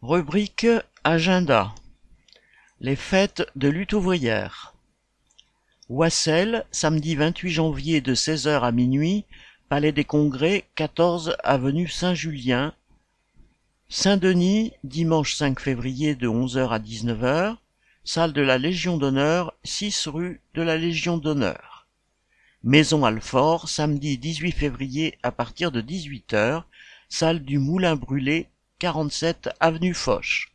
Rubrique Agenda Les fêtes de lutte ouvrière. Wassel, samedi 28 janvier de 16h à minuit, Palais des Congrès, 14 avenue Saint-Julien. Saint-Denis, dimanche 5 février de 11h à 19h, salle de la Légion d'honneur, 6 rue de la Légion d'honneur. Maison Alfort, samedi 18 février à partir de 18h, salle du Moulin Brûlé, 47 avenue Foch.